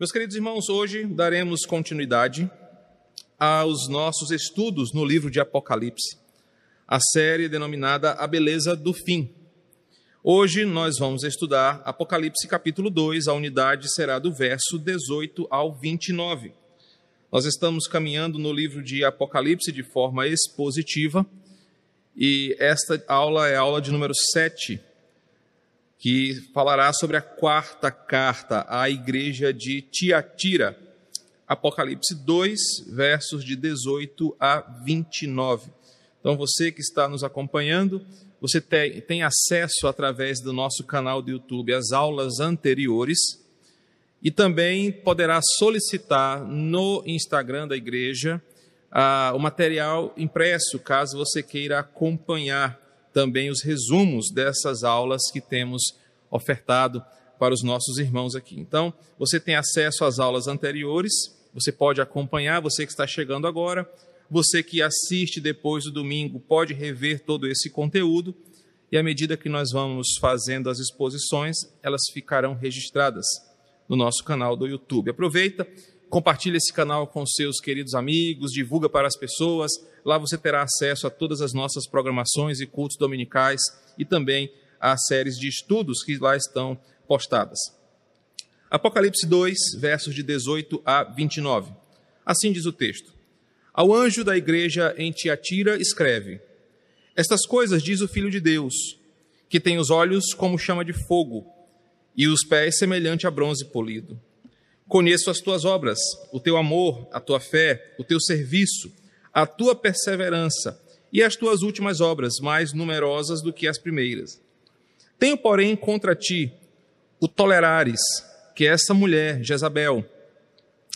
Meus queridos irmãos, hoje daremos continuidade aos nossos estudos no livro de Apocalipse, a série denominada A Beleza do Fim. Hoje nós vamos estudar Apocalipse capítulo 2, a unidade será do verso 18 ao 29. Nós estamos caminhando no livro de Apocalipse de forma expositiva e esta aula é a aula de número 7, que falará sobre a quarta carta à igreja de Tiatira. Apocalipse 2, versos de 18 a 29. Então, você que está nos acompanhando, você tem, tem acesso através do nosso canal do YouTube às aulas anteriores e também poderá solicitar no Instagram da igreja ah, o material impresso, caso você queira acompanhar também os resumos dessas aulas que temos ofertado para os nossos irmãos aqui. Então, você tem acesso às aulas anteriores, você pode acompanhar, você que está chegando agora, você que assiste depois do domingo pode rever todo esse conteúdo e à medida que nós vamos fazendo as exposições, elas ficarão registradas no nosso canal do YouTube. Aproveita Compartilhe esse canal com seus queridos amigos, divulga para as pessoas. Lá você terá acesso a todas as nossas programações e cultos dominicais e também às séries de estudos que lá estão postadas. Apocalipse 2, versos de 18 a 29. Assim diz o texto: Ao anjo da igreja em Tiatira escreve: Estas coisas diz o Filho de Deus, que tem os olhos como chama de fogo e os pés semelhante a bronze polido. Conheço as tuas obras, o teu amor, a tua fé, o teu serviço, a tua perseverança e as tuas últimas obras, mais numerosas do que as primeiras. Tenho, porém, contra ti o tolerares, que é essa mulher, Jezabel,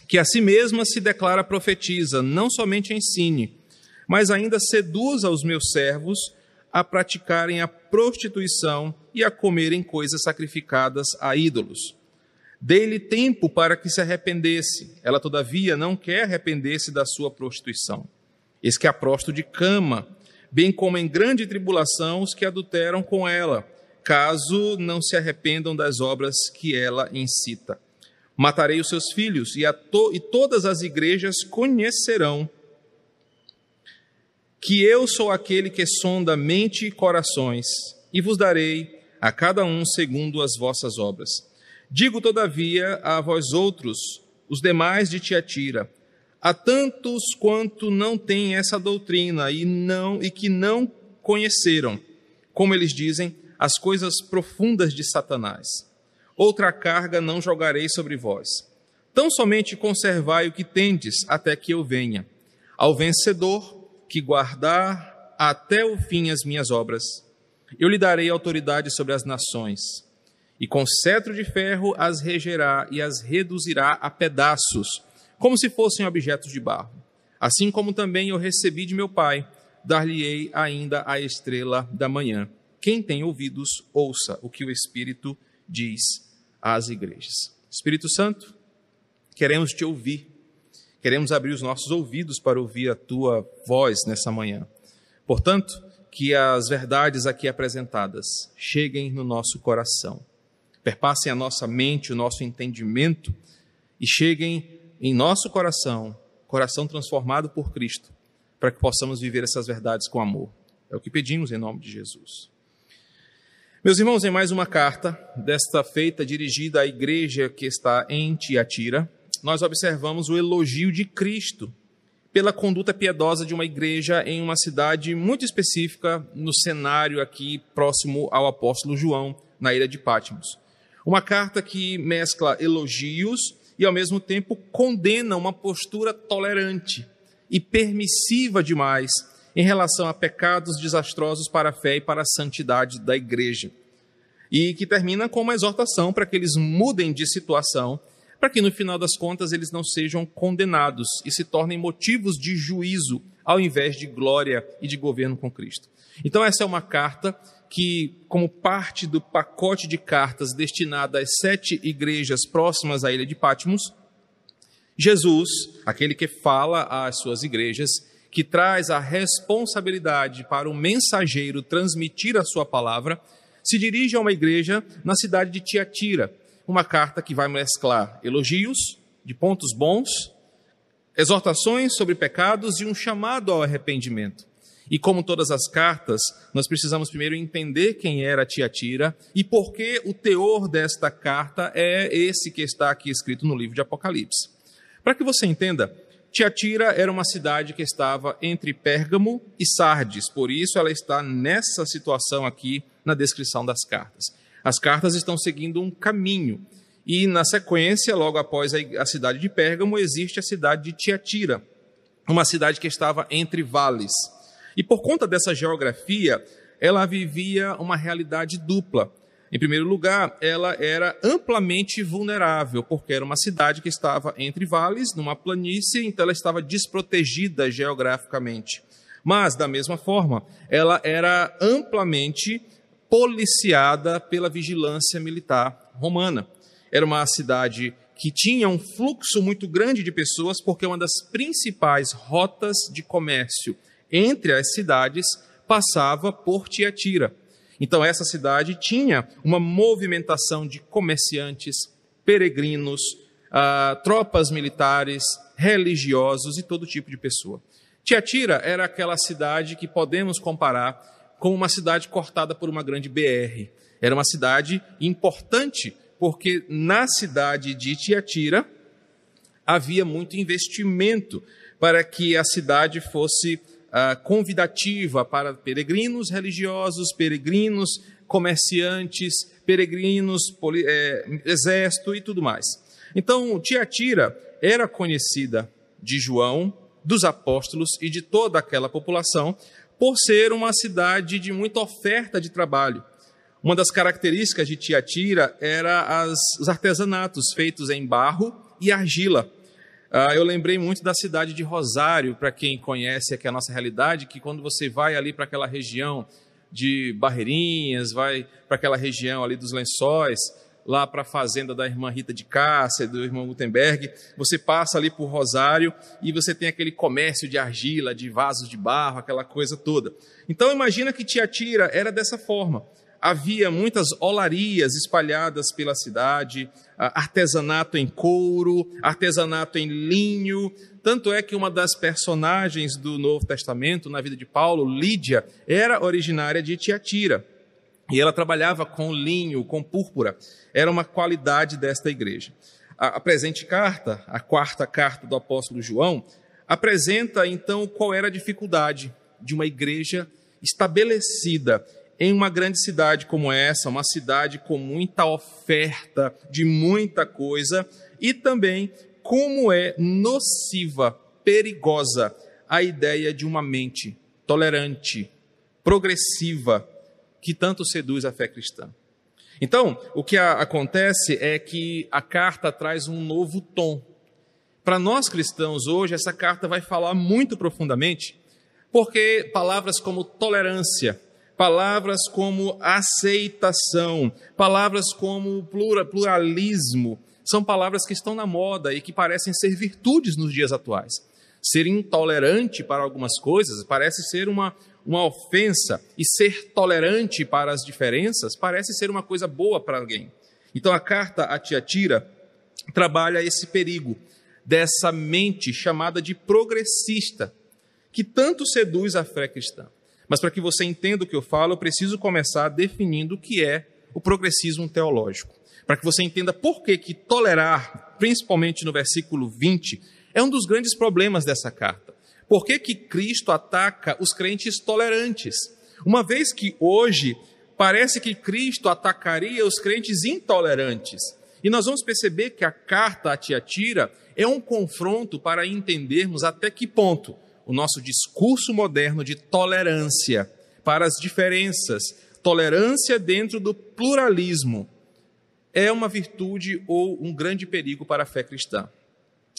que a si mesma se declara profetiza, não somente ensine, mas ainda seduza os meus servos a praticarem a prostituição e a comerem coisas sacrificadas a ídolos. Dei-lhe tempo para que se arrependesse. Ela, todavia, não quer arrepender-se da sua prostituição. Eis que a prosto de cama, bem como em grande tribulação os que adulteram com ela, caso não se arrependam das obras que ela incita. Matarei os seus filhos, e, to e todas as igrejas conhecerão que eu sou aquele que sonda mente e corações, e vos darei a cada um segundo as vossas obras. Digo, todavia, a vós outros, os demais de Tiatira, a tantos quanto não têm essa doutrina e não e que não conheceram, como eles dizem, as coisas profundas de Satanás. Outra carga não jogarei sobre vós. Tão somente conservai o que tendes até que eu venha. Ao vencedor que guardar até o fim as minhas obras, eu lhe darei autoridade sobre as nações e com cetro de ferro as regerá e as reduzirá a pedaços, como se fossem objetos de barro. Assim como também eu recebi de meu Pai, dar-lhe-ei ainda a estrela da manhã. Quem tem ouvidos, ouça o que o Espírito diz às igrejas. Espírito Santo, queremos te ouvir, queremos abrir os nossos ouvidos para ouvir a tua voz nessa manhã. Portanto, que as verdades aqui apresentadas cheguem no nosso coração perpassem a nossa mente, o nosso entendimento e cheguem em nosso coração, coração transformado por Cristo, para que possamos viver essas verdades com amor. É o que pedimos em nome de Jesus. Meus irmãos, em mais uma carta, desta feita dirigida à igreja que está em Tiatira, nós observamos o elogio de Cristo pela conduta piedosa de uma igreja em uma cidade muito específica, no cenário aqui próximo ao apóstolo João, na ilha de Patmos. Uma carta que mescla elogios e, ao mesmo tempo, condena uma postura tolerante e permissiva demais em relação a pecados desastrosos para a fé e para a santidade da igreja. E que termina com uma exortação para que eles mudem de situação, para que no final das contas eles não sejam condenados e se tornem motivos de juízo ao invés de glória e de governo com Cristo. Então, essa é uma carta que, como parte do pacote de cartas destinado às sete igrejas próximas à ilha de Patmos, Jesus, aquele que fala às suas igrejas, que traz a responsabilidade para o mensageiro transmitir a sua palavra, se dirige a uma igreja na cidade de Tiatira, uma carta que vai mesclar elogios de pontos bons, exortações sobre pecados e um chamado ao arrependimento. E como todas as cartas, nós precisamos primeiro entender quem era Tiatira e por que o teor desta carta é esse que está aqui escrito no livro de Apocalipse. Para que você entenda, Tiatira era uma cidade que estava entre Pérgamo e Sardes, por isso ela está nessa situação aqui na descrição das cartas. As cartas estão seguindo um caminho, e na sequência, logo após a cidade de Pérgamo, existe a cidade de Tiatira, uma cidade que estava entre vales. E por conta dessa geografia, ela vivia uma realidade dupla. Em primeiro lugar, ela era amplamente vulnerável, porque era uma cidade que estava entre vales, numa planície, então ela estava desprotegida geograficamente. Mas, da mesma forma, ela era amplamente policiada pela vigilância militar romana. Era uma cidade que tinha um fluxo muito grande de pessoas, porque uma das principais rotas de comércio entre as cidades passava por Tiatira. Então, essa cidade tinha uma movimentação de comerciantes, peregrinos, uh, tropas militares, religiosos e todo tipo de pessoa. Tiatira era aquela cidade que podemos comparar com uma cidade cortada por uma grande BR. Era uma cidade importante, porque na cidade de Tiatira havia muito investimento para que a cidade fosse uh, convidativa para peregrinos religiosos, peregrinos comerciantes, peregrinos, poli, é, exército e tudo mais. Então, Tiatira era conhecida de João, dos apóstolos e de toda aquela população por ser uma cidade de muita oferta de trabalho. Uma das características de Tiatira era as, os artesanatos feitos em barro e argila. Uh, eu lembrei muito da cidade de Rosário, para quem conhece aqui a nossa realidade, que quando você vai ali para aquela região de Barreirinhas, vai para aquela região ali dos Lençóis, lá para a fazenda da irmã Rita de Cássia, do irmão Gutenberg, você passa ali por Rosário e você tem aquele comércio de argila, de vasos de barro, aquela coisa toda. Então imagina que Tiatira era dessa forma havia muitas olarias espalhadas pela cidade, artesanato em couro, artesanato em linho. Tanto é que uma das personagens do Novo Testamento, na vida de Paulo, Lídia, era originária de Tiatira. E ela trabalhava com linho, com púrpura. Era uma qualidade desta igreja. A, presente carta, a quarta carta do apóstolo João, apresenta então qual era a dificuldade de uma igreja estabelecida em uma grande cidade como essa, uma cidade com muita oferta de muita coisa, e também como é nociva, perigosa a ideia de uma mente tolerante, progressiva, que tanto seduz a fé cristã. Então, o que acontece é que a carta traz um novo tom. Para nós cristãos hoje, essa carta vai falar muito profundamente, porque palavras como tolerância, palavras como aceitação, palavras como pluralismo, são palavras que estão na moda e que parecem ser virtudes nos dias atuais. Ser intolerante para algumas coisas parece ser uma, uma ofensa, e ser tolerante para as diferenças parece ser uma coisa boa para alguém. Então a carta a Tiatira trabalha esse perigo dessa mente chamada de progressista, que tanto seduz a fé cristã. Mas para que você entenda o que eu falo, eu preciso começar definindo o que é o progressismo teológico. Para que você entenda por que, que tolerar, principalmente no versículo 20, é um dos grandes problemas dessa carta. Por que, que Cristo ataca os crentes tolerantes? Uma vez que hoje parece que Cristo atacaria os crentes intolerantes. E nós vamos perceber que a carta a Tiatira é um confronto para entendermos até que ponto o nosso discurso moderno de tolerância para as diferenças, tolerância dentro do pluralismo, é uma virtude ou um grande perigo para a fé cristã.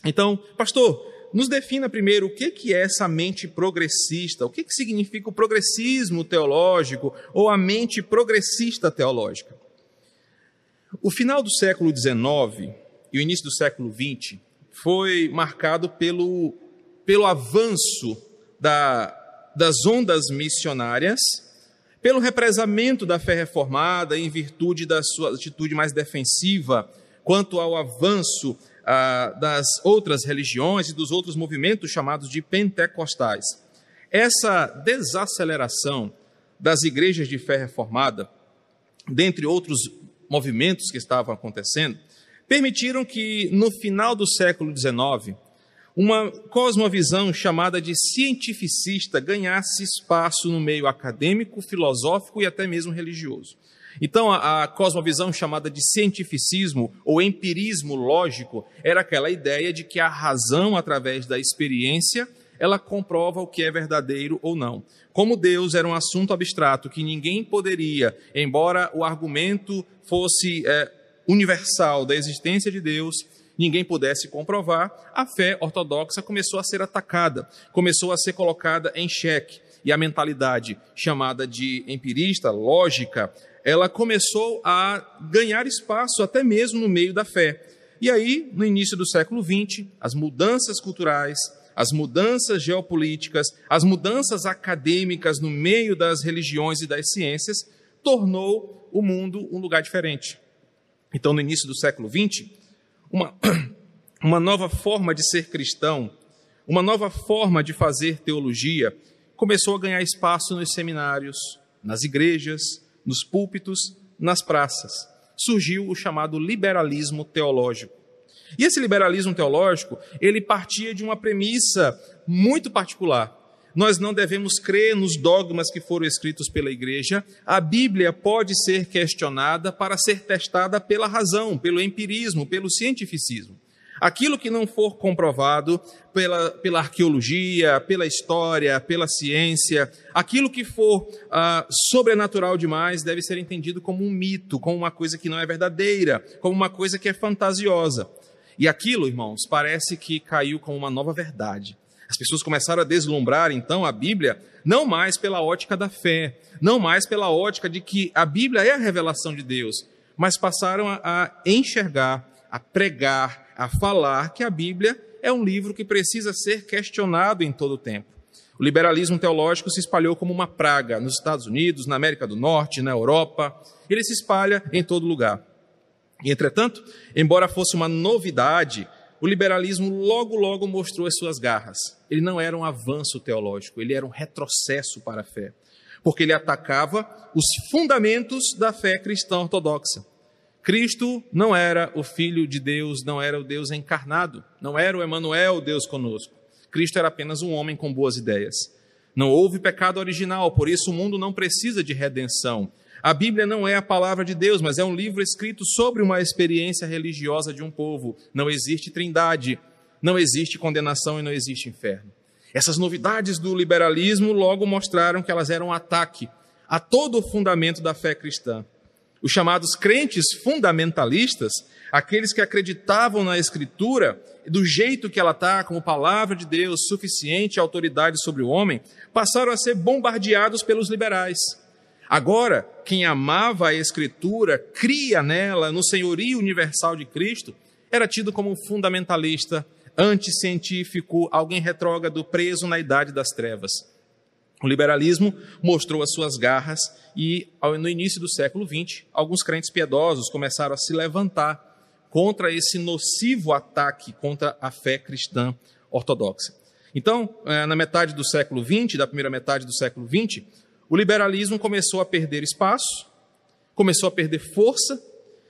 Então, pastor, nos defina primeiro o que é essa mente progressista, o que significa o progressismo teológico ou a mente progressista teológica. O final do século XIX e o início do século XX foi marcado pelo pelo avanço da, das ondas missionárias, pelo represamento da fé reformada em virtude da sua atitude mais defensiva quanto ao avanço ah, das outras religiões e dos outros movimentos chamados de pentecostais. Essa desaceleração das igrejas de fé reformada, dentre outros movimentos que estavam acontecendo, permitiram que, no final do século XIX, uma cosmovisão chamada de cientificista ganhasse espaço no meio acadêmico, filosófico e até mesmo religioso. Então, a, a, cosmovisão chamada de cientificismo ou empirismo lógico era aquela ideia de que a razão, através da experiência, ela comprova o que é verdadeiro ou não. Como Deus era um assunto abstrato que ninguém poderia, embora o argumento fosse é, universal da existência de Deus, ninguém pudesse comprovar, a fé ortodoxa começou a ser atacada, começou a ser colocada em xeque. E a mentalidade chamada de empirista, lógica, ela começou a ganhar espaço até mesmo no meio da fé. E aí, no início do século XX, as mudanças culturais, as mudanças geopolíticas, as mudanças acadêmicas no meio das religiões e das ciências, tornou o mundo um lugar diferente. Então, no início do século XX, uma, uma nova forma de ser cristão, uma nova forma de fazer teologia, começou a ganhar espaço nos seminários, nas igrejas, nos púlpitos, nas praças. Surgiu o chamado liberalismo teológico. E esse liberalismo teológico, ele partia de uma premissa muito particular. Nós não devemos crer nos dogmas que foram escritos pela igreja. A Bíblia pode ser questionada para ser testada pela razão, pelo empirismo, pelo cientificismo. Aquilo que não for comprovado pela, pela arqueologia, pela história, pela ciência, aquilo que for ah, sobrenatural demais deve ser entendido como um mito, como uma coisa que não é verdadeira, como uma coisa que é fantasiosa. E aquilo, irmãos, parece que caiu como uma nova verdade. As pessoas começaram a deslumbrar, então, a Bíblia, não mais pela ótica da fé, não mais pela ótica de que a Bíblia é a revelação de Deus, mas passaram a, a enxergar, a pregar, a falar que a Bíblia é um livro que precisa ser questionado em todo o tempo. O liberalismo teológico se espalhou como uma praga nos Estados Unidos, na América do Norte, na Europa. Ele se espalha em todo lugar. Entretanto, embora fosse uma novidade, o liberalismo logo, logo mostrou as suas garras. Ele não era um avanço teológico, ele era um retrocesso para a fé, porque ele atacava os fundamentos da fé cristã ortodoxa. Cristo não era o Filho de Deus, não era o Deus encarnado, não era o Emanuel, Deus conosco. Cristo era apenas um homem com boas ideias. Não houve pecado original, por isso o mundo não precisa de redenção. A Bíblia não é a palavra de Deus, mas é um livro escrito sobre uma experiência religiosa de um povo. Não existe trindade, não existe condenação e não existe inferno. Essas novidades do liberalismo logo mostraram que elas eram um ataque a todo o fundamento da fé cristã. Os chamados crentes fundamentalistas, aqueles que acreditavam na Escritura, do jeito que ela está, como palavra de Deus, suficiente autoridade sobre o homem, passaram a ser bombardeados pelos liberais. Agora, quem amava a Escritura, cria nela, no senhorio universal de Cristo, era tido como fundamentalista, anticientífico, alguém retrógrado, preso na idade das trevas. O liberalismo mostrou as suas garras e, no início do século XX, alguns crentes piedosos começaram a se levantar contra esse nocivo ataque contra a fé cristã ortodoxa. Então, eh, na metade do século XX, da primeira metade do século XX, o liberalismo começou a perder espaço, começou a perder força,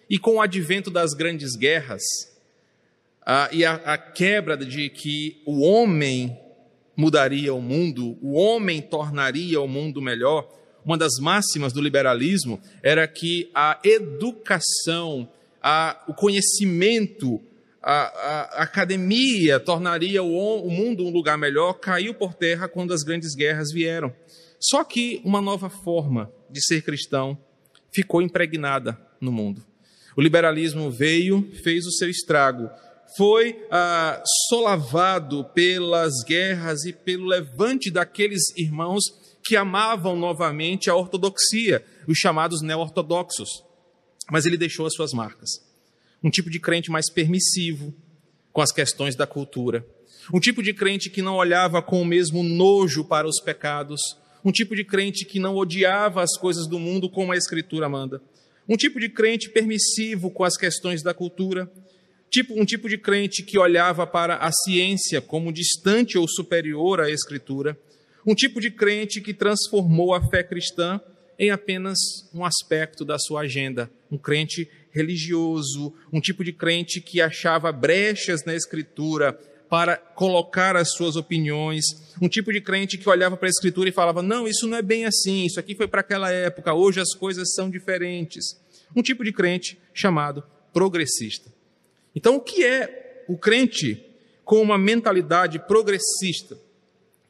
e com o advento das grandes guerras a, e a, a quebra de que o homem mudaria o mundo, o homem tornaria o mundo melhor, uma das máximas do liberalismo era que a educação, a, o conhecimento, a, a, academia tornaria o, o mundo um lugar melhor, caiu por terra quando as grandes guerras vieram. Só que uma nova forma de ser cristão ficou impregnada no mundo. O liberalismo veio, fez o seu estrago, foi ah, solavado pelas guerras e pelo levante daqueles irmãos que amavam novamente a ortodoxia, os chamados neo-ortodoxos. Mas ele deixou as suas marcas. Um tipo de crente mais permissivo com as questões da cultura. Um tipo de crente que não olhava com o mesmo nojo para os pecados, um tipo de crente que não odiava as coisas do mundo como a Escritura manda. Um tipo de crente permissivo com as questões da cultura, tipo um tipo de crente que olhava para a ciência como distante ou superior à escritura, um tipo de crente que transformou a fé cristã em apenas um aspecto da sua agenda, um crente religioso, um tipo de crente que achava brechas na escritura para colocar as suas opiniões, um tipo de crente que olhava para a escritura e falava: "Não, isso não é bem assim, isso aqui foi para aquela época, hoje as coisas são diferentes". Um tipo de crente chamado progressista. Então, o que é o crente com uma mentalidade progressista?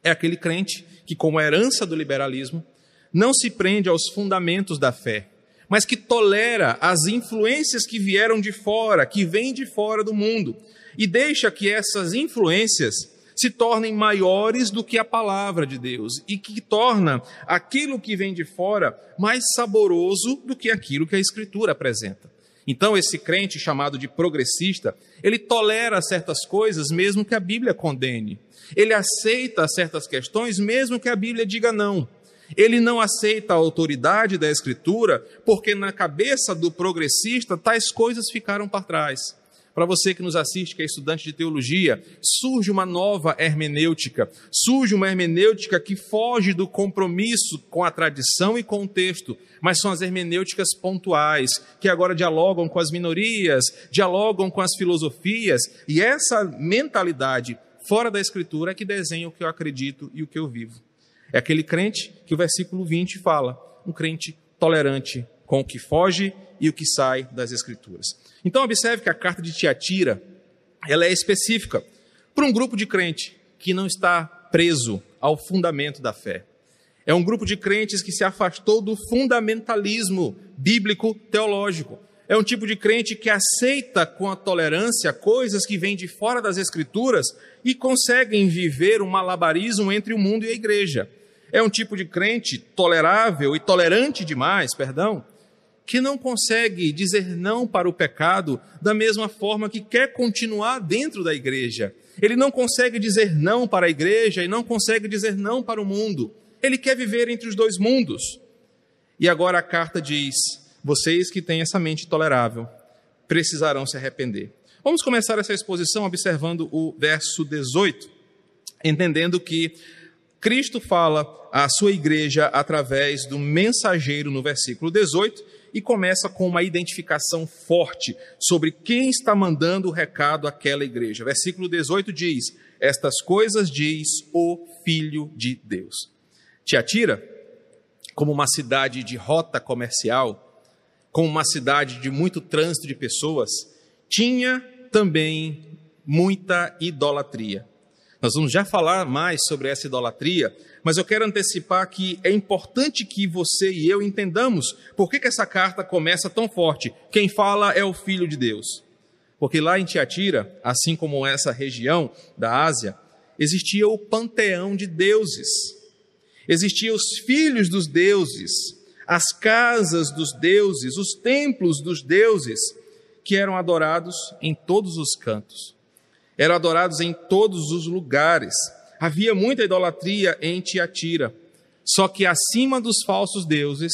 É aquele crente que, como herança do liberalismo, não se prende aos fundamentos da fé, mas que tolera as influências que vieram de fora, que vêm de fora do mundo, e deixa que essas influências se tornem maiores do que a palavra de Deus e que torna aquilo que vem de fora mais saboroso do que aquilo que a Escritura apresenta. Então, esse crente chamado de progressista, ele tolera certas coisas mesmo que a Bíblia condene. Ele aceita certas questões mesmo que a Bíblia diga não. Ele não aceita a autoridade da Escritura porque na cabeça do progressista tais coisas ficaram para trás. Para você que nos assiste, que é estudante de teologia, surge uma nova hermenêutica, surge uma hermenêutica que foge do compromisso com a tradição e com o texto, mas são as hermenêuticas pontuais, que agora dialogam com as minorias, dialogam com as filosofias, e essa mentalidade fora da Escritura é que desenha o que eu acredito e o que eu vivo. É aquele crente que o versículo 20 fala, um crente tolerante com o que foge e o que sai das Escrituras. Então observe que a carta de Tiatira, ela é específica para um grupo de crente que não está preso ao fundamento da fé. É um grupo de crentes que se afastou do fundamentalismo bíblico teológico. É um tipo de crente que aceita com a tolerância coisas que vêm de fora das escrituras e conseguem viver um malabarismo entre o mundo e a igreja. É um tipo de crente tolerável e tolerante demais, perdão, que não consegue dizer não para o pecado da mesma forma que quer continuar dentro da igreja. Ele não consegue dizer não para a igreja e não consegue dizer não para o mundo. Ele quer viver entre os dois mundos. E agora a carta diz: vocês que têm essa mente tolerável precisarão se arrepender. Vamos começar essa exposição observando o verso 18, entendendo que Cristo fala à sua igreja através do mensageiro no versículo 18 e começa com uma identificação forte sobre quem está mandando o recado àquela igreja. Versículo 18 diz: Estas coisas diz o Filho de Deus. Tiatira, como uma cidade de rota comercial, como uma cidade de muito trânsito de pessoas, tinha também muita idolatria. Nós vamos já falar mais sobre essa idolatria, mas eu quero antecipar que é importante que você e eu entendamos por que, que essa carta começa tão forte. Quem fala é o Filho de Deus. Porque lá em Tiatira, assim como essa região da Ásia, existia o panteão de deuses. Existiam os filhos dos deuses, as casas dos deuses, os templos dos deuses, que eram adorados em todos os cantos eram adorados em todos os lugares. Havia muita idolatria em Tiatira. Só que acima dos falsos deuses,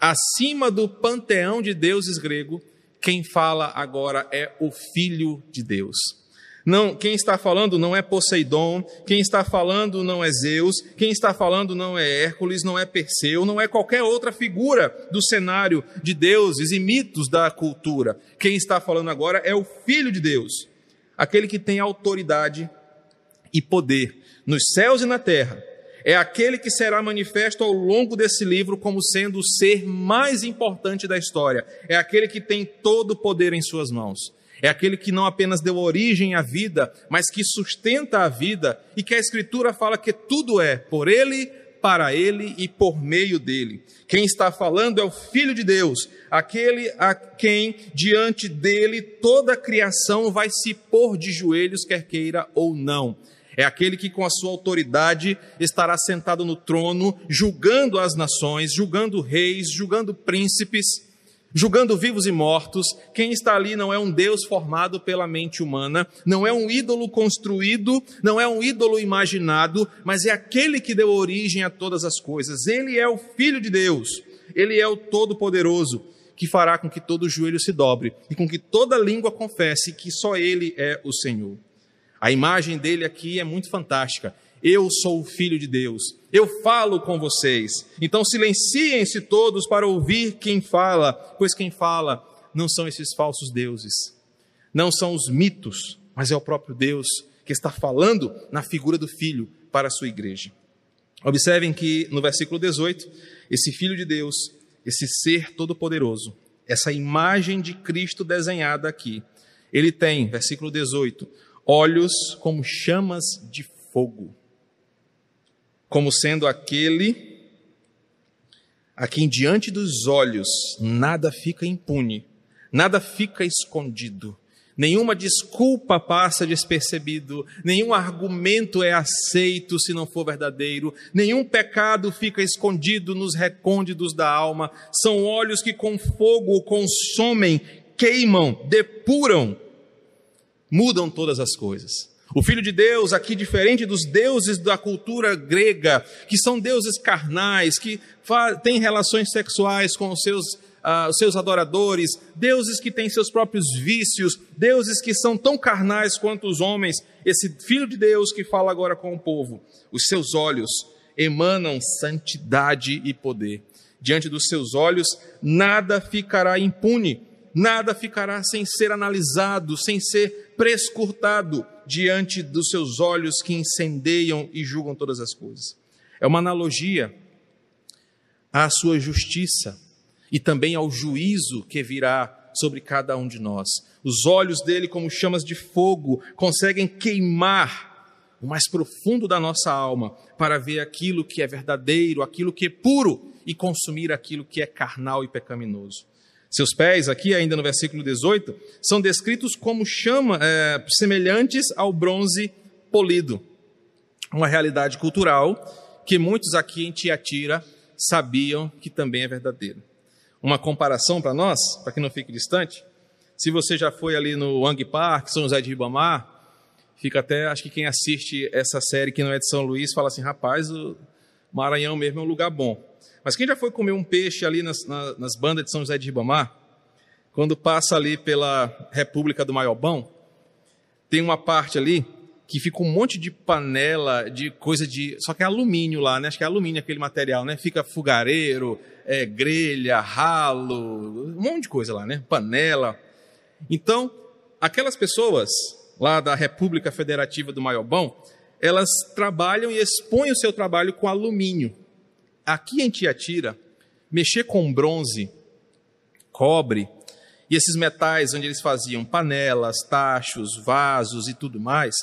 acima do panteão de deuses grego, quem fala agora é o Filho de Deus. Não, quem está falando não é Poseidon, quem está falando não é Zeus, quem está falando não é Hércules, não é Perseu, não é qualquer outra figura do cenário de deuses e mitos da cultura. Quem está falando agora é o Filho de Deus aquele que tem autoridade e poder nos céus e na terra. É aquele que será manifesto ao longo desse livro como sendo o ser mais importante da história. É aquele que tem todo o poder em suas mãos. É aquele que não apenas deu origem à vida, mas que sustenta a vida e que a Escritura fala que tudo é por ele, para ele e por meio dele. Quem está falando é o Filho de Deus, aquele a quem diante dele toda a criação vai se pôr de joelhos, quer queira ou não. É aquele que, com a sua autoridade, estará sentado no trono, julgando as nações, julgando reis, julgando príncipes julgando vivos e mortos. Quem está ali não é um Deus formado pela mente humana, não é um ídolo construído, não é um ídolo imaginado, mas é aquele que deu origem a todas as coisas. Ele é o Filho de Deus, ele é o Todo-Poderoso, que fará com que todo joelho se dobre e com que toda língua confesse que só Ele é o Senhor. A imagem dele aqui é muito fantástica. Eu sou o Filho de Deus, eu falo com vocês. Então silenciem-se todos para ouvir quem fala, pois quem fala não são esses falsos deuses, não são os mitos, mas é o próprio Deus que está falando na figura do Filho para a sua igreja. Observem que no versículo 18, esse Filho de Deus, esse ser todo-poderoso, essa imagem de Cristo desenhada aqui, ele tem, versículo 18, olhos como chamas de fogo, como sendo aquele a quem diante dos olhos nada fica impune, nada fica escondido, nenhuma desculpa passa despercebido, nenhum argumento é aceito se não for verdadeiro, nenhum pecado fica escondido nos recônditos da alma, são olhos que com fogo consomem, queimam, depuram, mudam todas as coisas. O Filho de Deus, aqui diferente dos deuses da cultura grega, que são deuses carnais, que têm relações sexuais com os seus, uh, os seus adoradores, deuses que têm seus próprios vícios, deuses que são tão carnais quanto os homens. Esse Filho de Deus que fala agora com o povo, os seus olhos emanam santidade e poder. Diante dos seus olhos, nada ficará impune, nada ficará sem ser analisado, sem ser prescurtado diante dos seus olhos que incendeiam e julgam todas as coisas. É uma analogia à sua justiça e também ao juízo que virá sobre cada um de nós. Os olhos dele, como chamas de fogo, conseguem queimar o mais profundo da nossa alma para ver aquilo que é verdadeiro, aquilo que é puro e consumir aquilo que é carnal e pecaminoso. Seus pés, aqui ainda no versículo 18, são descritos como chama, é, semelhantes ao bronze polido. Uma realidade cultural que muitos aqui em Tiatira sabiam que também é verdadeira. Uma comparação para nós, para que não fique distante, se você já foi ali no Wang Park, São José de Ribamar, fica até, acho que quem assiste essa série que não é de São Luís, fala assim, rapaz, o Maranhão mesmo é um lugar bom. Mas quem já foi comer um peixe ali nas, nas, nas bandas de São José de Ribamar, quando passa ali pela República do Maiobão, tem uma parte ali que fica um monte de panela, de coisa de. Só que é alumínio lá, né? Acho que é alumínio aquele material, né? Fica fogareiro, é, grelha, ralo, um monte de coisa lá, né? Panela. Então, aquelas pessoas lá da República Federativa do Maiobão, elas trabalham e expõem o seu trabalho com alumínio aqui em Tiatira, mexer com bronze, cobre e esses metais onde eles faziam panelas, tachos, vasos e tudo mais,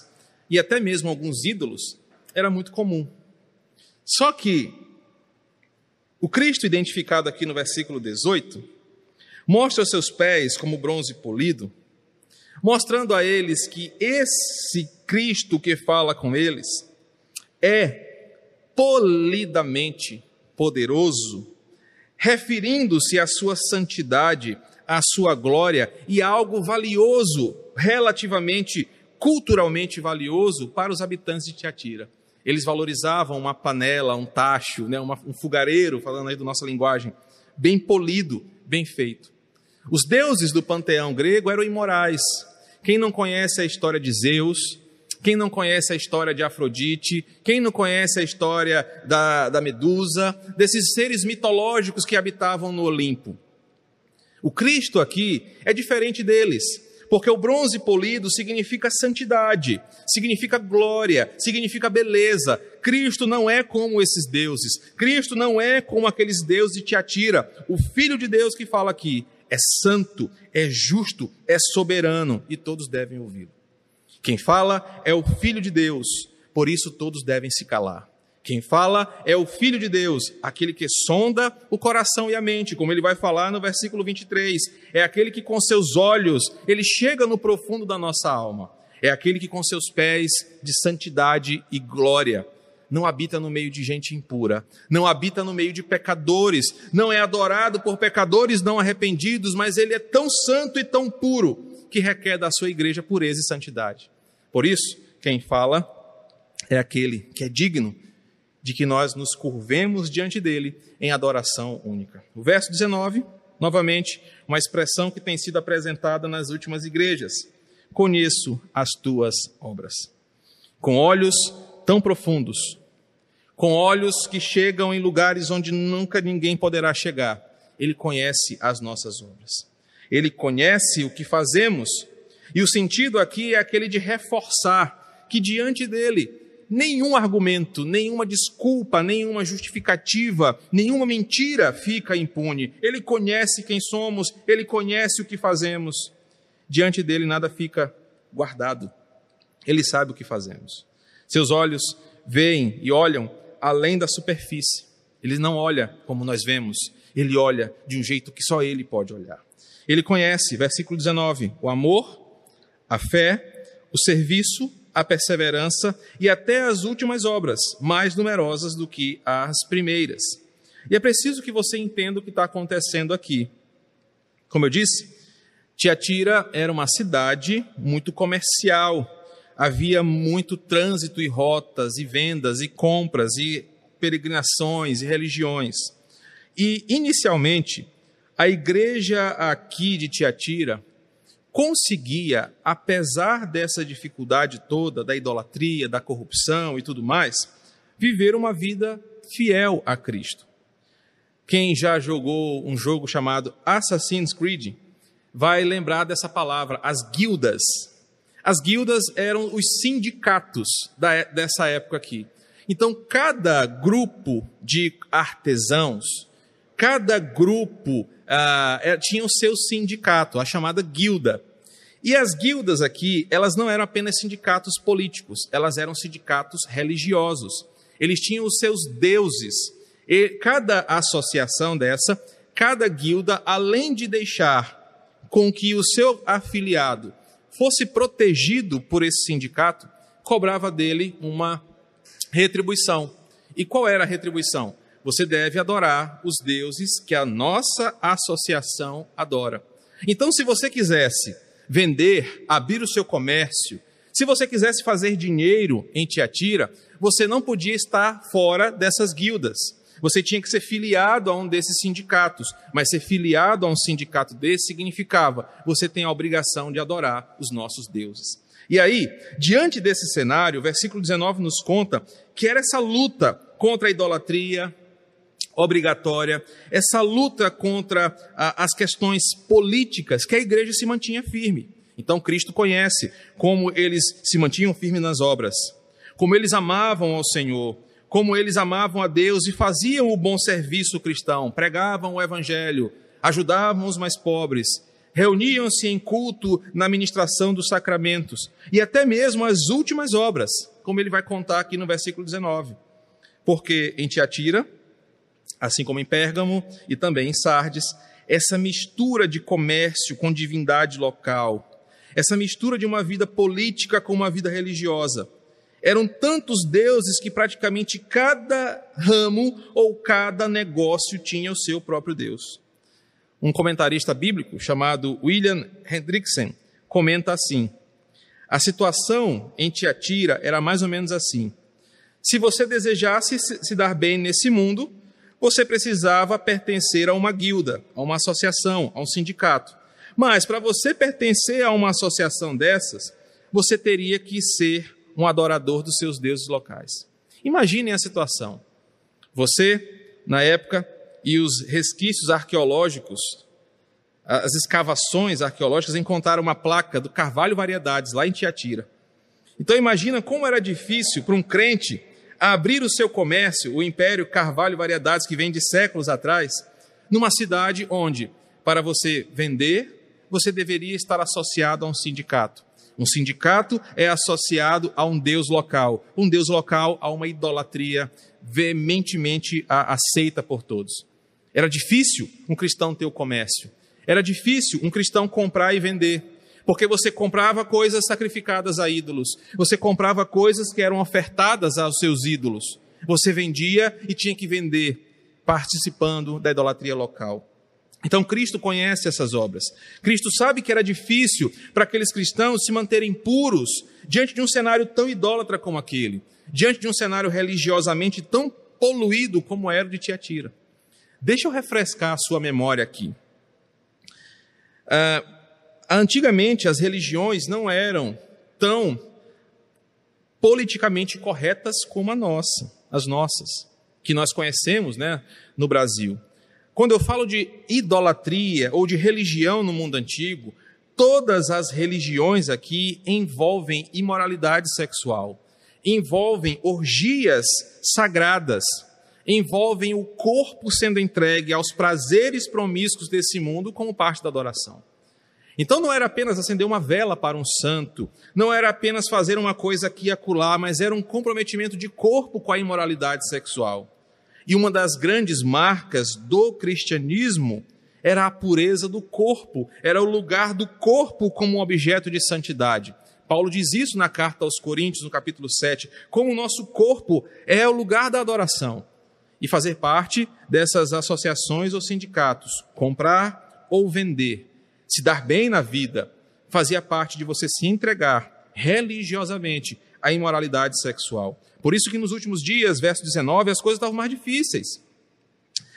e até mesmo alguns ídolos, era muito comum. Só que o Cristo identificado aqui no versículo 18 mostra os seus pés como bronze polido, mostrando a eles que esse Cristo que fala com eles é polidamente poderoso, referindo-se à sua santidade, à sua glória e a algo valioso, relativamente, culturalmente valioso para os habitantes de Tiatira. Eles valorizavam uma panela, um tacho, né, uma, um fogareiro, falando aí da nossa linguagem, bem polido, bem feito. Os deuses do panteão grego eram imorais. Quem não conhece a história de Zeus, quem não conhece a história de Afrodite, quem não conhece a história da, da Medusa, desses seres mitológicos que habitavam no Olimpo. O Cristo aqui é diferente deles, porque o bronze polido significa santidade, significa glória, significa beleza. Cristo não é como esses deuses, Cristo não é como aqueles deuses de Tiatira. O Filho de Deus que fala aqui é santo, é justo, é soberano e todos devem ouvi-lo. Quem fala é o Filho de Deus, por isso todos devem se calar. Quem fala é o Filho de Deus, aquele que sonda o coração e a mente, como ele vai falar no versículo 23. É aquele que com seus olhos, ele chega no profundo da nossa alma. É aquele que com seus pés de santidade e glória não habita no meio de gente impura, não habita no meio de pecadores, não é adorado por pecadores não arrependidos, mas ele é tão santo e tão puro que requer da sua igreja pureza e santidade. Por isso, quem fala é aquele que é digno de que nós nos curvemos diante dele em adoração única. O verso 19 Novamente, uma expressão que tem sido apresentada nas últimas igrejas. Conheço as tuas obras. Com olhos tão profundos, com olhos que chegam em lugares onde nunca ninguém poderá chegar, ele conhece as nossas obras. Ele conhece o que fazemos. E o sentido aqui é aquele de reforçar que diante dele nenhum argumento, nenhuma desculpa, nenhuma justificativa, nenhuma mentira fica impune. Ele conhece quem somos, ele conhece o que fazemos. Diante dele nada fica guardado. Ele sabe o que fazemos. Seus olhos veem e olham além da superfície. Ele não olha como nós vemos, ele olha de um jeito que só ele pode olhar. Ele conhece, versículo 19, o amor, a fé, o serviço, a perseverança e até as últimas obras, mais numerosas do que as primeiras. E é preciso que você entenda o que está acontecendo aqui. Como eu disse, Tiatira era uma cidade muito comercial. Havia muito trânsito e rotas, e vendas, e compras, e peregrinações, e religiões. E, inicialmente, a igreja aqui de Tiatira conseguia, apesar dessa dificuldade toda, da idolatria, da corrupção e tudo mais, viver uma vida fiel a Cristo. Quem já jogou um jogo chamado Assassin's Creed vai lembrar dessa palavra, as guildas. As guildas eram os sindicatos da, dessa época aqui. Então, cada grupo de artesãos, cada grupo ah, é, tinha o seu sindicato, a chamada guilda. E as guildas aqui, elas não eram apenas sindicatos políticos, elas eram sindicatos religiosos. Eles tinham os seus deuses. E cada associação dessa, cada guilda, além de deixar com que o seu afiliado fosse protegido por esse sindicato, cobrava dele uma retribuição. E qual era a retribuição? Você deve adorar os deuses que a nossa associação adora. Então, se você quisesse vender, abrir o seu comércio, se você quisesse fazer dinheiro em Tiatira, você não podia estar fora dessas guildas. Você tinha que ser filiado a um desses sindicatos, mas ser filiado a um sindicato desse significava você tem a obrigação de adorar os nossos deuses. E aí, diante desse cenário, o versículo 19 nos conta que era essa luta contra a idolatria, obrigatória, essa luta contra a, as questões políticas que a igreja se mantinha firme. Então Cristo conhece como eles se mantinham firmes nas obras, como eles amavam ao Senhor, como eles amavam a Deus e faziam o bom serviço cristão, pregavam o evangelho, ajudavam os mais pobres, reuniam-se em culto na ministração dos sacramentos e até mesmo as últimas obras, como ele vai contar aqui no versículo 19. Porque em Tiatira, assim como em Pérgamo e também em Sardes, essa mistura de comércio com divindade local, essa mistura de uma vida política com uma vida religiosa. Eram tantos deuses que praticamente cada ramo ou cada negócio tinha o seu próprio Deus. Um comentarista bíblico chamado William Hendrickson comenta assim: a situação em Tiatira era mais ou menos assim. Se você desejasse se dar bem nesse mundo, você precisava pertencer a uma guilda, a uma associação, a um sindicato. Mas para você pertencer a uma associação dessas, você teria que ser um adorador dos seus deuses locais. Imaginem a situação. Você, na época, e os resquícios arqueológicos, as escavações arqueológicas encontraram uma placa do Carvalho Variedades, lá em Tiatira. Então imagina como era difícil para um crente a abrir o seu comércio, o Império Carvalho Variedades, que vem de séculos atrás, numa cidade onde, para você vender, você deveria estar associado a um sindicato. Um sindicato é associado a um deus local, um deus local a uma idolatria veementemente aceita por todos. Era difícil um cristão ter o comércio. Era difícil um cristão comprar e vender porque você comprava coisas sacrificadas a ídolos, você comprava coisas que eram ofertadas aos seus ídolos, você vendia e tinha que vender, participando da idolatria local. Então Cristo conhece essas obras. Cristo sabe que era difícil para aqueles cristãos se manterem puros diante de um cenário tão idólatra como aquele, diante de um cenário religiosamente tão poluído como era o de Tiatira. Deixa eu refrescar a sua memória aqui. Ah, antigamente, as religiões não eram tão politicamente corretas como a nossa, as nossas, que nós conhecemos né, no Brasil. Quando eu falo de idolatria ou de religião no mundo antigo, todas as religiões aqui envolvem imoralidade sexual, envolvem orgias sagradas, envolvem o corpo sendo entregue aos prazeres promíscuos desse mundo como parte da adoração. Então não era apenas acender uma vela para um santo, não era apenas fazer uma coisa aqui e acolá, mas era um comprometimento de corpo com a imoralidade sexual. E uma das grandes marcas do cristianismo era a pureza do corpo, era o lugar do corpo como um objeto de santidade. Paulo diz isso na carta aos Coríntios, no capítulo 7, como o nosso corpo é o lugar da adoração. E fazer parte dessas associações ou sindicatos, comprar ou vender, se dar bem na vida, fazia parte de você se entregar religiosamente à imoralidade sexual. Por isso que nos últimos dias, verso 19, as coisas estavam mais difíceis.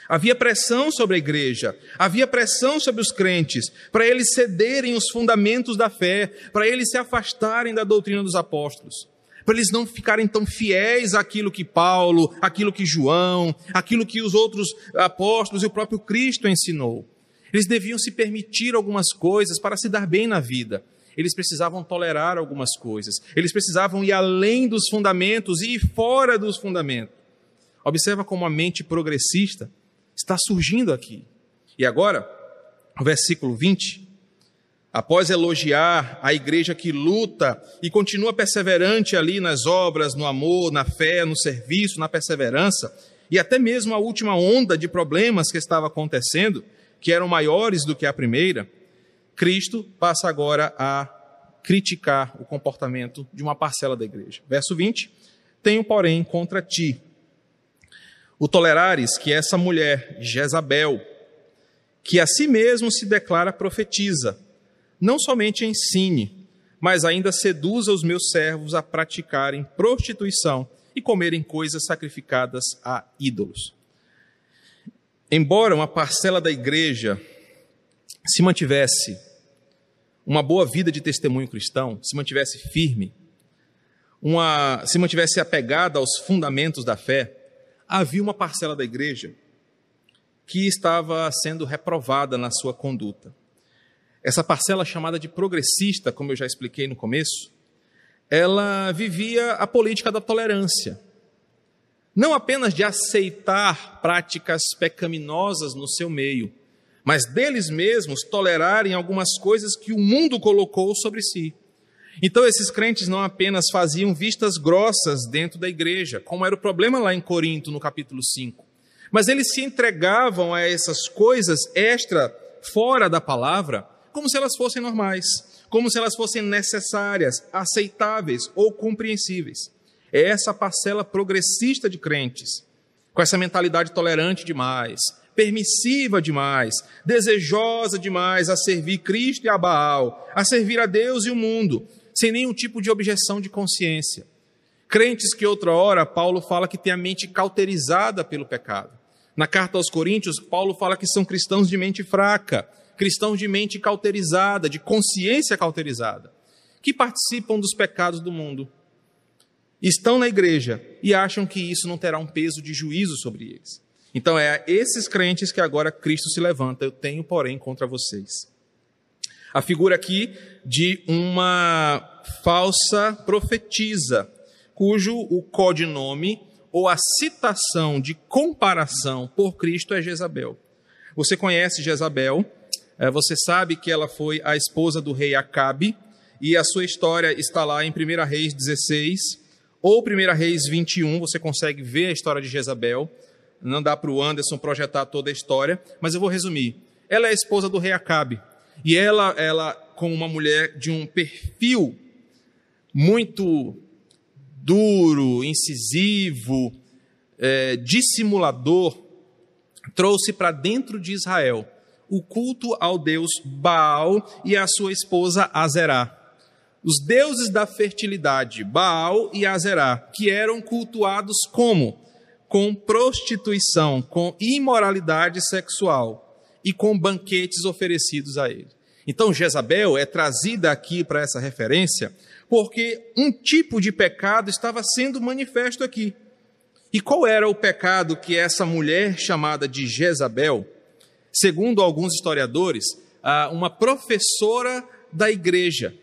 Havia pressão sobre a igreja, havia pressão sobre os crentes, para eles cederem os fundamentos da fé, para eles se afastarem da doutrina dos apóstolos, para eles não ficarem tão fiéis àquilo que Paulo, aquilo que João, aquilo que os outros apóstolos e o próprio Cristo ensinou. Eles deviam se permitir algumas coisas para se dar bem na vida eles precisavam tolerar algumas coisas, eles precisavam ir além dos fundamentos e ir fora dos fundamentos. Observa como a mente progressista está surgindo aqui. E agora, o versículo 20, após elogiar a igreja que luta e continua perseverante ali nas obras, no amor, na fé, no serviço, na perseverança, e até mesmo a última onda de problemas que estava acontecendo, que eram maiores do que a primeira, Cristo passa agora a criticar o comportamento de uma parcela da igreja. Verso 20: Tenho, porém, contra ti o tolerares que essa mulher, Jezabel, que a si mesmo se declara profetiza, não somente ensine, mas ainda seduza os meus servos a praticarem prostituição e comerem coisas sacrificadas a ídolos. Embora uma parcela da igreja se mantivesse uma boa vida de testemunho cristão, se mantivesse firme, uma, se mantivesse apegada aos fundamentos da fé, havia uma parcela da igreja que estava sendo reprovada na sua conduta. Essa parcela chamada de progressista, como eu já expliquei no começo, ela vivia a política da tolerância. Não apenas de aceitar práticas pecaminosas no seu meio, mas deles mesmos tolerarem algumas coisas que o mundo colocou sobre si. Então, esses crentes não apenas faziam vistas grossas dentro da igreja, como era o problema lá em Corinto, no capítulo 5, mas eles se entregavam a essas coisas extra, fora da palavra, como se elas fossem normais, como se elas fossem necessárias, aceitáveis ou compreensíveis. É essa parcela progressista de crentes, com essa mentalidade tolerante demais, permissiva demais, desejosa demais a servir Cristo e a Baal, a servir a Deus e o mundo, sem nenhum tipo de objeção de consciência. Crentes que outra hora Paulo fala que tem a mente cauterizada pelo pecado. Na carta aos Coríntios, Paulo fala que são cristãos de mente fraca, cristãos de mente cauterizada, de consciência cauterizada, que participam dos pecados do mundo. Estão na igreja e acham que isso não terá um peso de juízo sobre eles. Então é a esses crentes que agora Cristo se levanta. Eu tenho, porém, contra vocês. A figura aqui de uma falsa profetisa, cujo o codinome ou a citação de comparação por Cristo é Jezabel. Você conhece Jezabel, é, você sabe que ela foi a esposa do rei Acabe, e a sua história está lá em 1 Reis 16 ou 1 Reis 21, você consegue ver a história de Jezabel não dá para o Anderson projetar toda a história, mas eu vou resumir. Ela é a esposa do rei Acabe. E ela, ela com uma mulher de um perfil muito duro, incisivo, é, dissimulador, trouxe para dentro de Israel o culto ao deus Baal e à sua esposa Azerá. Os deuses da fertilidade, Baal e Azerá, que eram cultuados como? com prostituição, com imoralidade sexual e com banquetes oferecidos a ele. Então, Jezabel é trazida aqui para essa referência porque um tipo de pecado estava sendo manifesto aqui. E qual era o pecado que essa mulher chamada de Jezabel, segundo alguns historiadores, uma professora da igreja,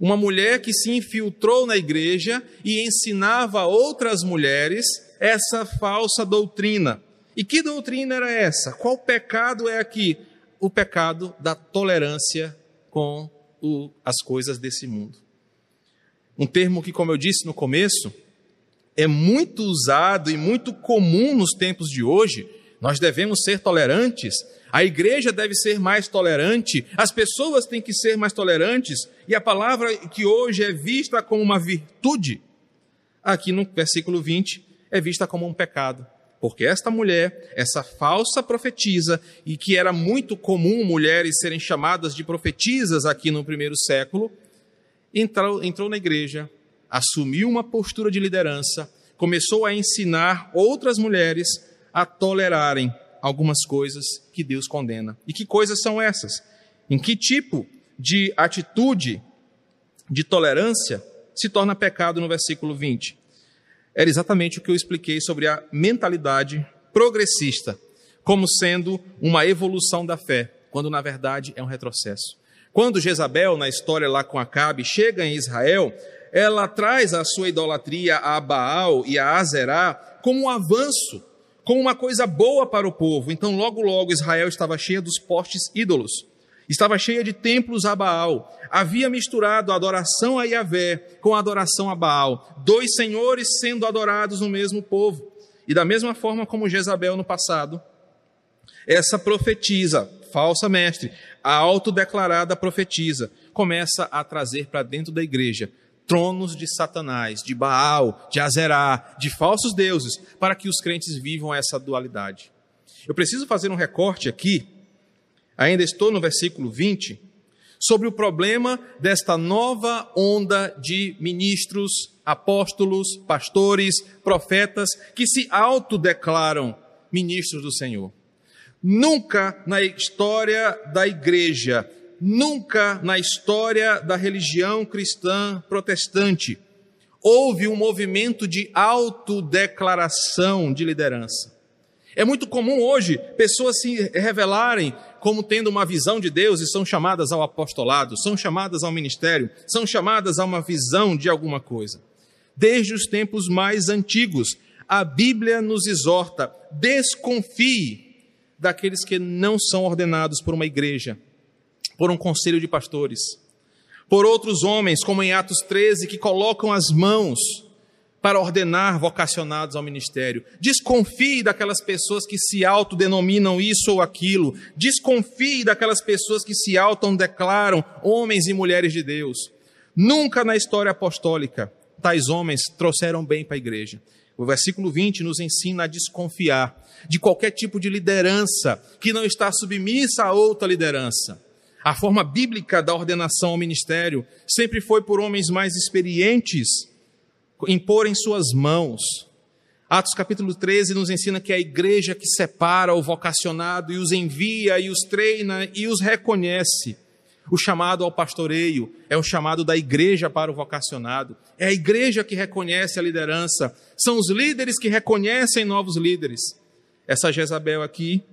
uma mulher que se infiltrou na igreja e ensinava a outras mulheres essa falsa doutrina. E que doutrina era essa? Qual pecado é aqui? O pecado da tolerância com o, as coisas desse mundo. Um termo que, como eu disse no começo, é muito usado e muito comum nos tempos de hoje. Nós devemos ser tolerantes, a igreja deve ser mais tolerante, as pessoas têm que ser mais tolerantes, e a palavra que hoje é vista como uma virtude, aqui no versículo 20, é vista como um pecado. Porque esta mulher, essa falsa profetisa, e que era muito comum mulheres serem chamadas de profetisas aqui no primeiro século, entrou, entrou na igreja, assumiu uma postura de liderança, começou a ensinar outras mulheres a tolerarem algumas coisas que Deus condena. E que coisas são essas? Em que tipo de atitude de tolerância se torna pecado no versículo 20? Era exatamente o que eu expliquei sobre a mentalidade progressista, como sendo uma evolução da fé, quando na verdade é um retrocesso. Quando Jezabel, na história lá com Acabe, chega em Israel, ela traz a sua idolatria a Baal e a Azerá como um avanço, como uma coisa boa para o povo. Então, logo, logo, Israel estava cheia dos postes ídolos, estava cheia de templos a Baal, havia misturado a adoração a Yahvé com a adoração a Baal, dois senhores sendo adorados no mesmo povo. E da mesma forma como Jezabel no passado, essa profetiza, falsa mestre, a autodeclarada profetisa, começa a trazer para dentro da igreja tronos de Satanás, de Baal, de Azerá, de falsos deuses, para que os crentes vivam essa dualidade. Eu preciso fazer um recorte aqui, ainda estou no versículo 20, sobre o problema desta nova onda de ministros, apóstolos, pastores, profetas que se autodeclaram ministros do Senhor. Nunca na história da igreja Nunca na história da religião cristã protestante houve um movimento de autodeclaração de liderança. É muito comum hoje pessoas se revelarem como tendo uma visão de Deus e são chamadas ao apostolado, são chamadas ao ministério, são chamadas a uma visão de alguma coisa. Desde os tempos mais antigos, a Bíblia nos exorta: desconfie daqueles que não são ordenados por uma igreja, por um conselho de pastores, por outros homens, como em Atos 13, que colocam as mãos para ordenar vocacionados ao ministério. Desconfie daquelas pessoas que se autodenominam isso ou aquilo. Desconfie daquelas pessoas que se autodeclaram homens e mulheres de Deus. Nunca na história apostólica tais homens trouxeram bem para a igreja. O versículo 20 nos ensina a desconfiar de qualquer tipo de liderança que não está submissa a outra liderança. A forma bíblica da ordenação ao ministério sempre foi por homens mais experientes imporem suas mãos. Atos capítulo 13 nos ensina que é a igreja que separa o vocacionado e os envia e os treina e os reconhece. O chamado ao pastoreio é o chamado da igreja para o vocacionado. É a igreja que reconhece a liderança. São os líderes que reconhecem novos líderes. Essa Jezabel aqui,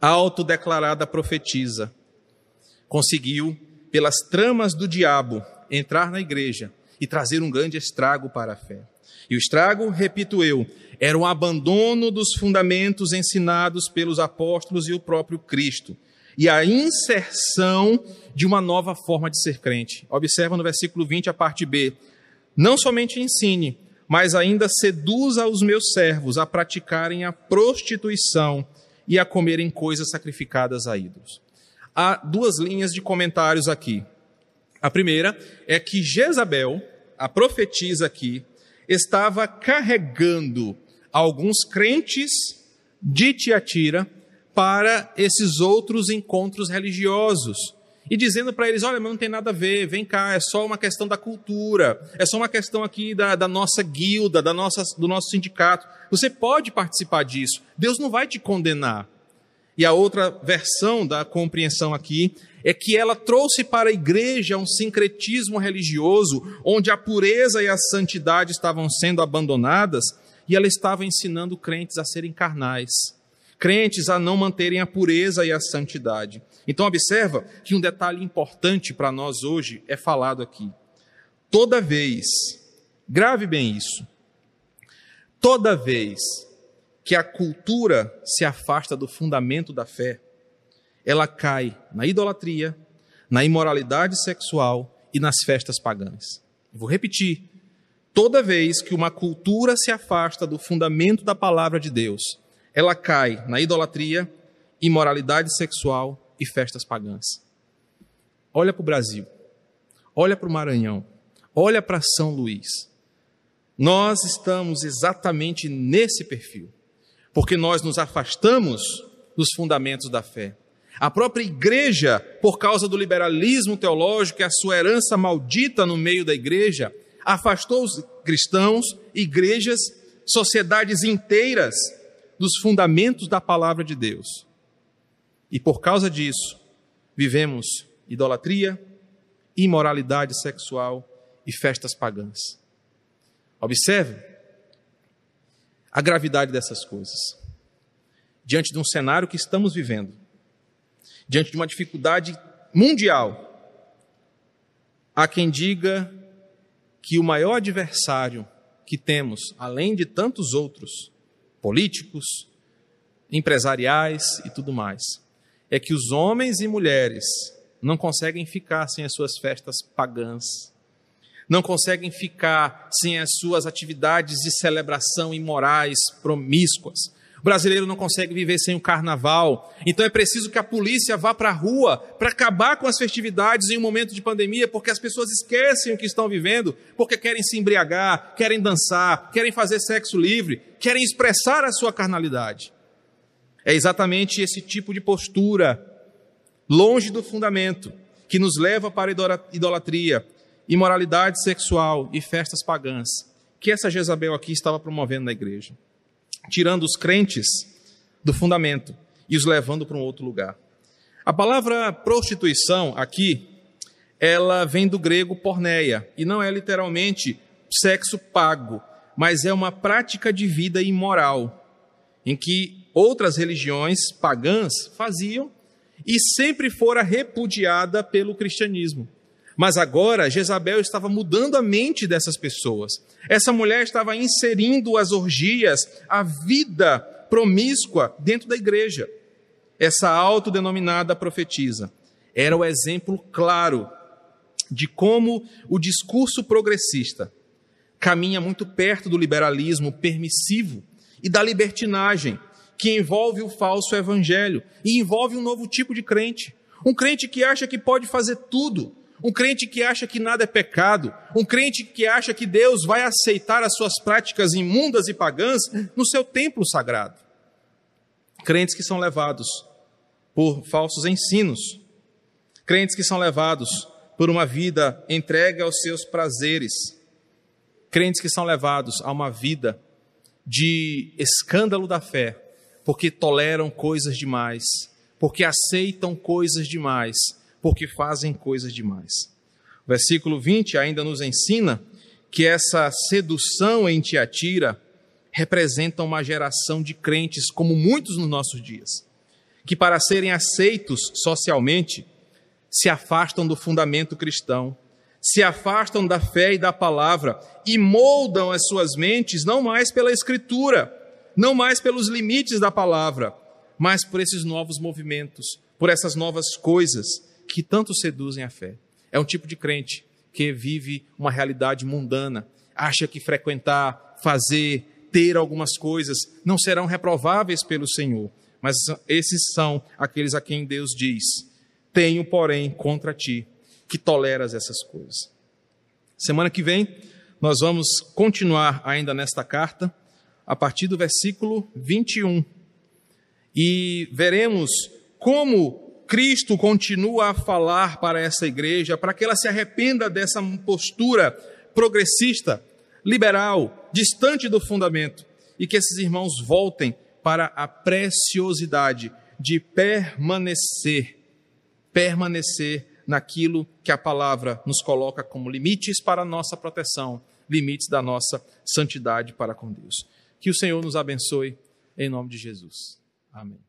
autodeclarada profetiza, conseguiu, pelas tramas do diabo, entrar na igreja e trazer um grande estrago para a fé. E o estrago, repito eu, era o abandono dos fundamentos ensinados pelos apóstolos e o próprio Cristo, e a inserção de uma nova forma de ser crente. Observa no versículo 20 a parte B. Não somente ensine, mas ainda seduza os meus servos a praticarem a prostituição e a comerem coisas sacrificadas a ídolos há duas linhas de comentários aqui. A primeira é que Jezabel, a profetisa aqui, estava carregando alguns crentes de Tiatira para esses outros encontros religiosos e dizendo para eles: olha, mas não tem nada a ver, vem cá, é só uma questão da cultura, é só uma questão aqui da, da nossa guilda, da nossa, do nosso sindicato. Você pode participar disso, Deus não vai te condenar. E a outra versão da compreensão aqui é que ela trouxe para a igreja um sincretismo religioso, onde a pureza e a santidade estavam sendo abandonadas, e ela estava ensinando crentes a serem carnais, crentes a não manterem a pureza e a santidade. Então observa que um detalhe importante para nós hoje é falado aqui. Toda vez, grave bem isso, toda vez que a cultura se afasta do fundamento da fé, ela cai na idolatria, na imoralidade sexual e nas festas pagãs. Vou repetir. Toda vez que uma cultura se afasta do fundamento da palavra de Deus, ela cai na idolatria, imoralidade sexual e festas pagãs. Olha para o Brasil, olha para o Maranhão, olha para São Luís. Nós estamos exatamente nesse perfil, porque nós nos afastamos dos fundamentos da fé. A própria igreja, por causa do liberalismo teológico e a sua herança maldita no meio da igreja, afastou os cristãos, igrejas, sociedades inteiras dos fundamentos da palavra de Deus. E por causa disso, vivemos idolatria, imoralidade sexual e festas pagãs. Observe a gravidade dessas coisas. Diante de um cenário que estamos vivendo, diante de uma dificuldade mundial, há quem diga que o maior adversário que temos, além de tantos outros, políticos, empresariais e tudo mais, é que os homens e mulheres não conseguem ficar sem as suas festas pagãs, não conseguem ficar sem as suas atividades de celebração imorais, promíscuas, o brasileiro não consegue viver sem o carnaval. Então é preciso que a polícia vá para a rua para acabar com as festividades em um momento de pandemia, porque as pessoas esquecem o que estão vivendo, porque querem se embriagar, querem dançar, querem fazer sexo livre, querem expressar a sua carnalidade. É exatamente esse tipo de postura, longe do fundamento, que nos leva para a idolatria, imoralidade sexual e festas pagãs, que essa Jezabel aqui estava promovendo na igreja tirando os crentes do fundamento e os levando para um outro lugar. A palavra prostituição aqui, ela vem do grego porneia e não é literalmente sexo pago, mas é uma prática de vida imoral em que outras religiões pagãs faziam e sempre fora repudiada pelo cristianismo. Mas agora Jezabel estava mudando a mente dessas pessoas. Essa mulher estava inserindo as orgias, a vida promíscua dentro da igreja. Essa autodenominada profetisa era o exemplo claro de como o discurso progressista caminha muito perto do liberalismo permissivo e da libertinagem que envolve o falso evangelho e envolve um novo tipo de crente. Um crente que acha que pode fazer tudo, um crente que acha que nada é pecado, um crente que acha que Deus vai aceitar as suas práticas imundas e pagãs no seu templo sagrado. Crentes que são levados por falsos ensinos, crentes que são levados por uma vida entregue aos seus prazeres, crentes que são levados a uma vida de escândalo da fé, porque toleram coisas demais, porque aceitam coisas demais porque fazem coisas demais. O versículo 20 ainda nos ensina que essa sedução em Tiatira representa uma geração de crentes, como muitos nos nossos dias, que para serem aceitos socialmente se afastam do fundamento cristão, se afastam da fé e da palavra e moldam as suas mentes não mais pela Escritura, não mais pelos limites da palavra, mas por esses novos movimentos, por essas novas coisas que tanto seduzem a fé. É um tipo de crente que vive uma realidade mundana, acha que frequentar, fazer, ter algumas coisas não serão reprováveis pelo Senhor, mas esses são aqueles a quem Deus diz: Tenho, porém, contra ti que toleras essas coisas. Semana que vem, nós vamos continuar ainda nesta carta, a partir do versículo 21, e veremos como Cristo continua a falar para essa igreja, para que ela se arrependa dessa postura progressista, liberal, distante do fundamento, e que esses irmãos voltem para a preciosidade de permanecer, permanecer naquilo que a palavra nos coloca como limites para a nossa proteção, limites da nossa santidade para com Deus. Que o Senhor nos abençoe em nome de Jesus. Amém.